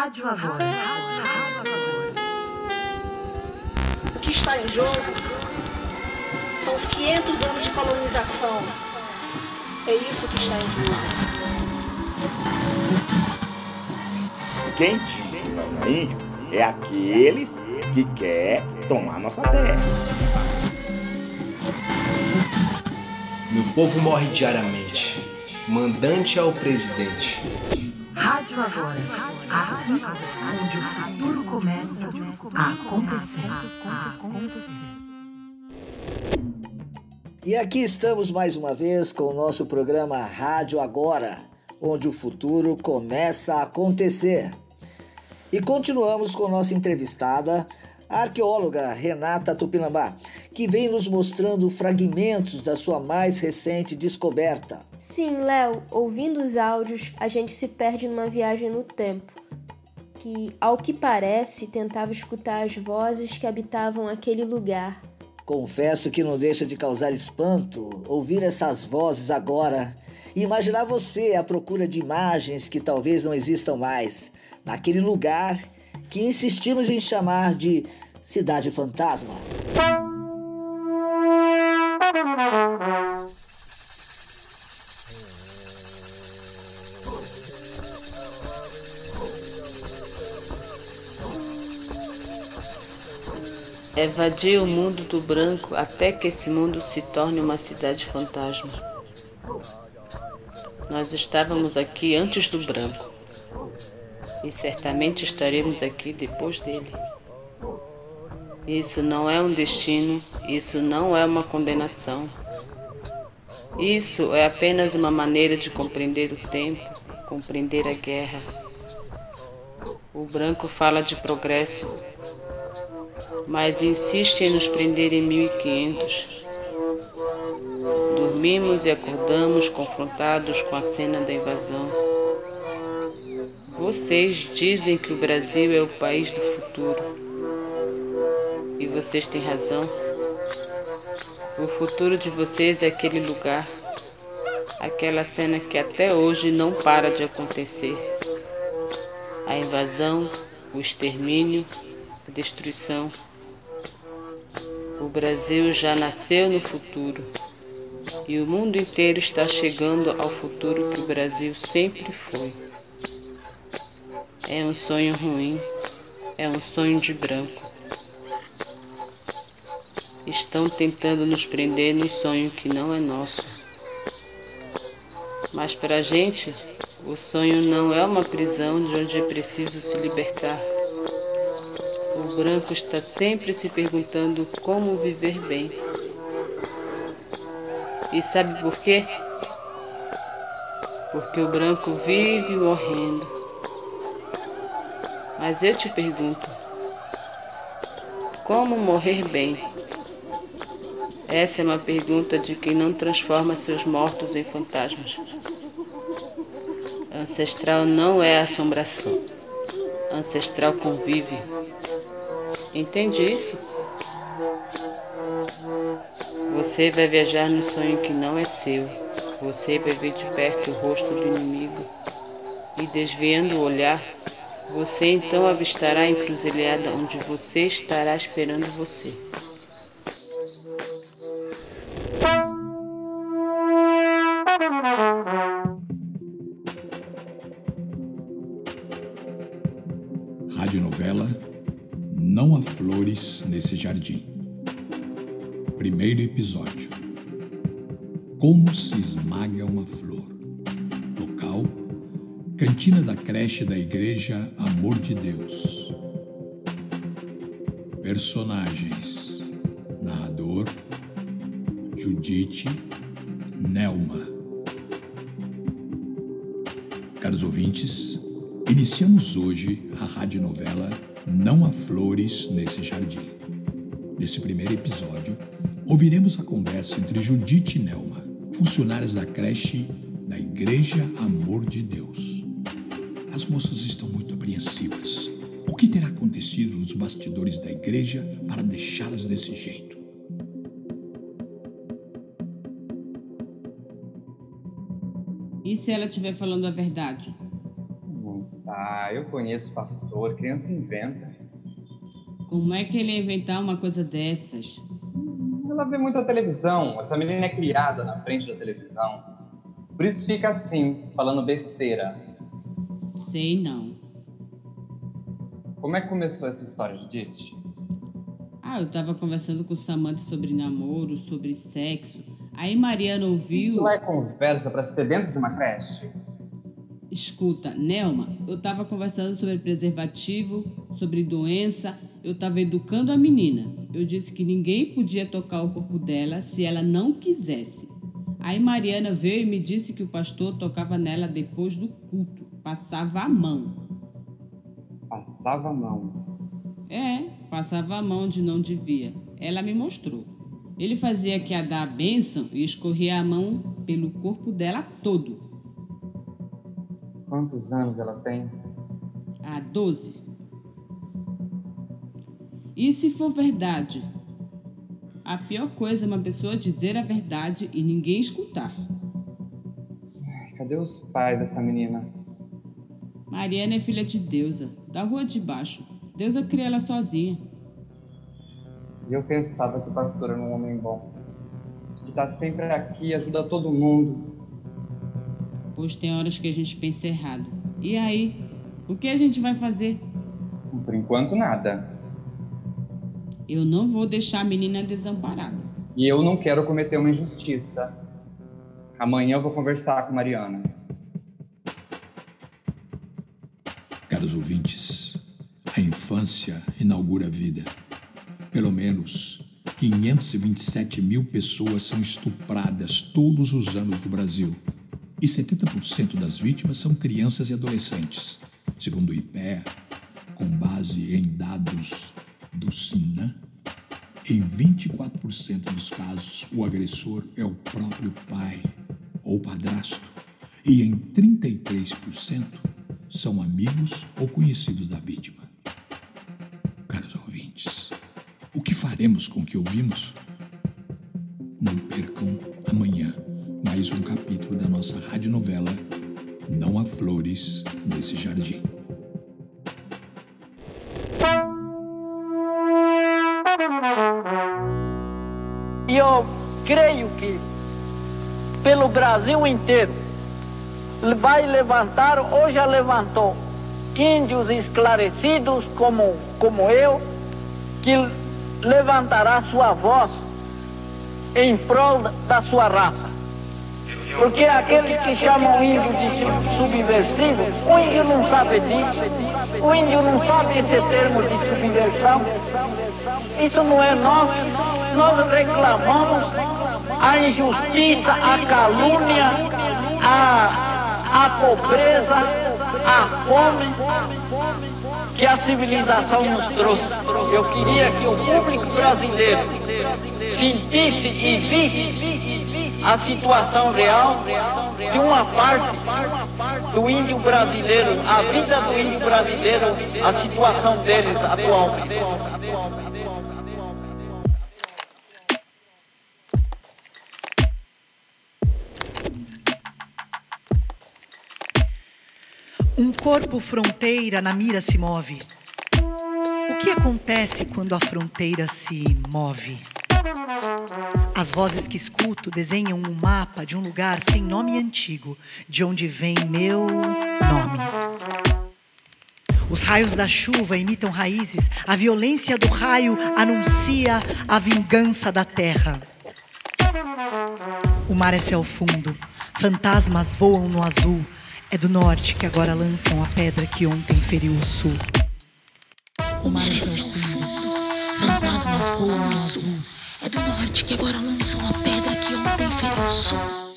Rádio Agora. O que está em jogo são os 500 anos de colonização. É isso que está em jogo. Quem diz que não é índio é aqueles que quer tomar nossa terra. Meu povo morre diariamente. Mandante ao presidente. Rádio Agora. Aqui onde o futuro começa a acontecer. E aqui estamos mais uma vez com o nosso programa Rádio Agora, onde o futuro começa a acontecer. E continuamos com nossa entrevistada, a arqueóloga Renata Tupinambá, que vem nos mostrando fragmentos da sua mais recente descoberta. Sim, Léo, ouvindo os áudios, a gente se perde numa viagem no tempo, que, ao que parece, tentava escutar as vozes que habitavam aquele lugar. Confesso que não deixa de causar espanto ouvir essas vozes agora e imaginar você à procura de imagens que talvez não existam mais, naquele lugar que insistimos em chamar de Cidade Fantasma. Evadir o mundo do branco até que esse mundo se torne uma cidade fantasma. Nós estávamos aqui antes do branco e certamente estaremos aqui depois dele. Isso não é um destino, isso não é uma condenação. Isso é apenas uma maneira de compreender o tempo, compreender a guerra. O branco fala de progresso, mas insiste em nos prender em 1500. Dormimos e acordamos confrontados com a cena da invasão. Vocês dizem que o Brasil é o país do futuro. E vocês têm razão. O futuro de vocês é aquele lugar, aquela cena que até hoje não para de acontecer. A invasão, o extermínio, destruição. O Brasil já nasceu no futuro e o mundo inteiro está chegando ao futuro que o Brasil sempre foi. É um sonho ruim, é um sonho de branco. Estão tentando nos prender num sonho que não é nosso. Mas para a gente, o sonho não é uma prisão de onde é preciso se libertar. O branco está sempre se perguntando como viver bem. E sabe por quê? Porque o branco vive morrendo. Mas eu te pergunto: como morrer bem? Essa é uma pergunta de quem não transforma seus mortos em fantasmas. Ancestral não é assombração. Ancestral convive. Entende isso? Você vai viajar no sonho que não é seu. Você vai ver de perto o rosto do inimigo. E desviando o olhar, você então avistará a encruzilhada onde você estará esperando você. Flores nesse jardim. Primeiro episódio. Como se esmaga uma flor. Local: Cantina da creche da Igreja Amor de Deus. Personagens: Narrador: Judite, Nelma. Caros ouvintes, iniciamos hoje a radionovela Não há flores nesse jardim. Nesse primeiro episódio, ouviremos a conversa entre Judite e Nelma, funcionárias da creche da Igreja Amor de Deus. As moças estão muito apreensivas. O que terá acontecido nos bastidores da igreja para deixá-las desse jeito? E se ela estiver falando a verdade? Ah, eu conheço pastor, criança inventa. Como é que ele ia inventar uma coisa dessas? Ela vê muita televisão, essa menina é criada na frente da televisão. Por isso fica assim, falando besteira. Sei não. Como é que começou essa história, Judith? Ah, eu tava conversando com o Samantha sobre namoro, sobre sexo. Aí Mariana ouviu. Isso lá é conversa para se ter dentro de uma creche? Escuta, Nelma, eu tava conversando sobre preservativo, sobre doença, eu tava educando a menina. Eu disse que ninguém podia tocar o corpo dela se ela não quisesse. Aí Mariana veio e me disse que o pastor tocava nela depois do culto, passava a mão. Passava a mão. É, passava a mão onde não devia. Ela me mostrou. Ele fazia que a dar a bênção e escorria a mão pelo corpo dela todo. Quantos anos ela tem? Ah, doze. E se for verdade? A pior coisa é uma pessoa dizer a verdade e ninguém escutar. Cadê os pais dessa menina? Mariana é filha de Deusa, da rua de baixo. Deusa cria ela sozinha. E eu pensava que o pastor era um homem bom. Que tá sempre aqui, ajuda todo mundo. Pois tem horas que a gente pensa errado. E aí? O que a gente vai fazer? Por enquanto, nada. Eu não vou deixar a menina desamparada. E eu não quero cometer uma injustiça. Amanhã eu vou conversar com Mariana. Caros ouvintes, a infância inaugura a vida. Pelo menos 527 mil pessoas são estupradas todos os anos no Brasil. E 70% das vítimas são crianças e adolescentes. Segundo o IPEA, com base em dados do SINAM, em 24% dos casos o agressor é o próprio pai ou padrasto. E em 33% são amigos ou conhecidos da vítima. Caros ouvintes, o que faremos com o que ouvimos? Não percam mais um capítulo da nossa radionovela Não há Flores nesse Jardim. E eu creio que pelo Brasil inteiro vai levantar, ou já levantou, índios esclarecidos como, como eu, que levantará sua voz em prol da sua raça. Porque aqueles que chamam índio de subversivo, o índio não sabe disso, o índio não sabe esse termo de subversão. Isso não é nosso. Nós reclamamos a injustiça, a calúnia, a, a pobreza, a fome que a civilização nos trouxe. Eu queria que o público brasileiro sentisse e visse a situação real de uma parte do índio brasileiro, a vida do índio brasileiro, a situação deles atualmente. Um corpo fronteira na mira se move. O que acontece quando a fronteira se move? As vozes que escuto desenham um mapa de um lugar sem nome antigo, de onde vem meu nome. Os raios da chuva imitam raízes, a violência do raio anuncia a vingança da terra. O mar é céu fundo, fantasmas voam no azul. É do norte que agora lançam a pedra que ontem feriu o sul. O mar é céu fundo, fantasmas voam no azul. É do norte que agora lançam a pedra que ontem feriu o sul.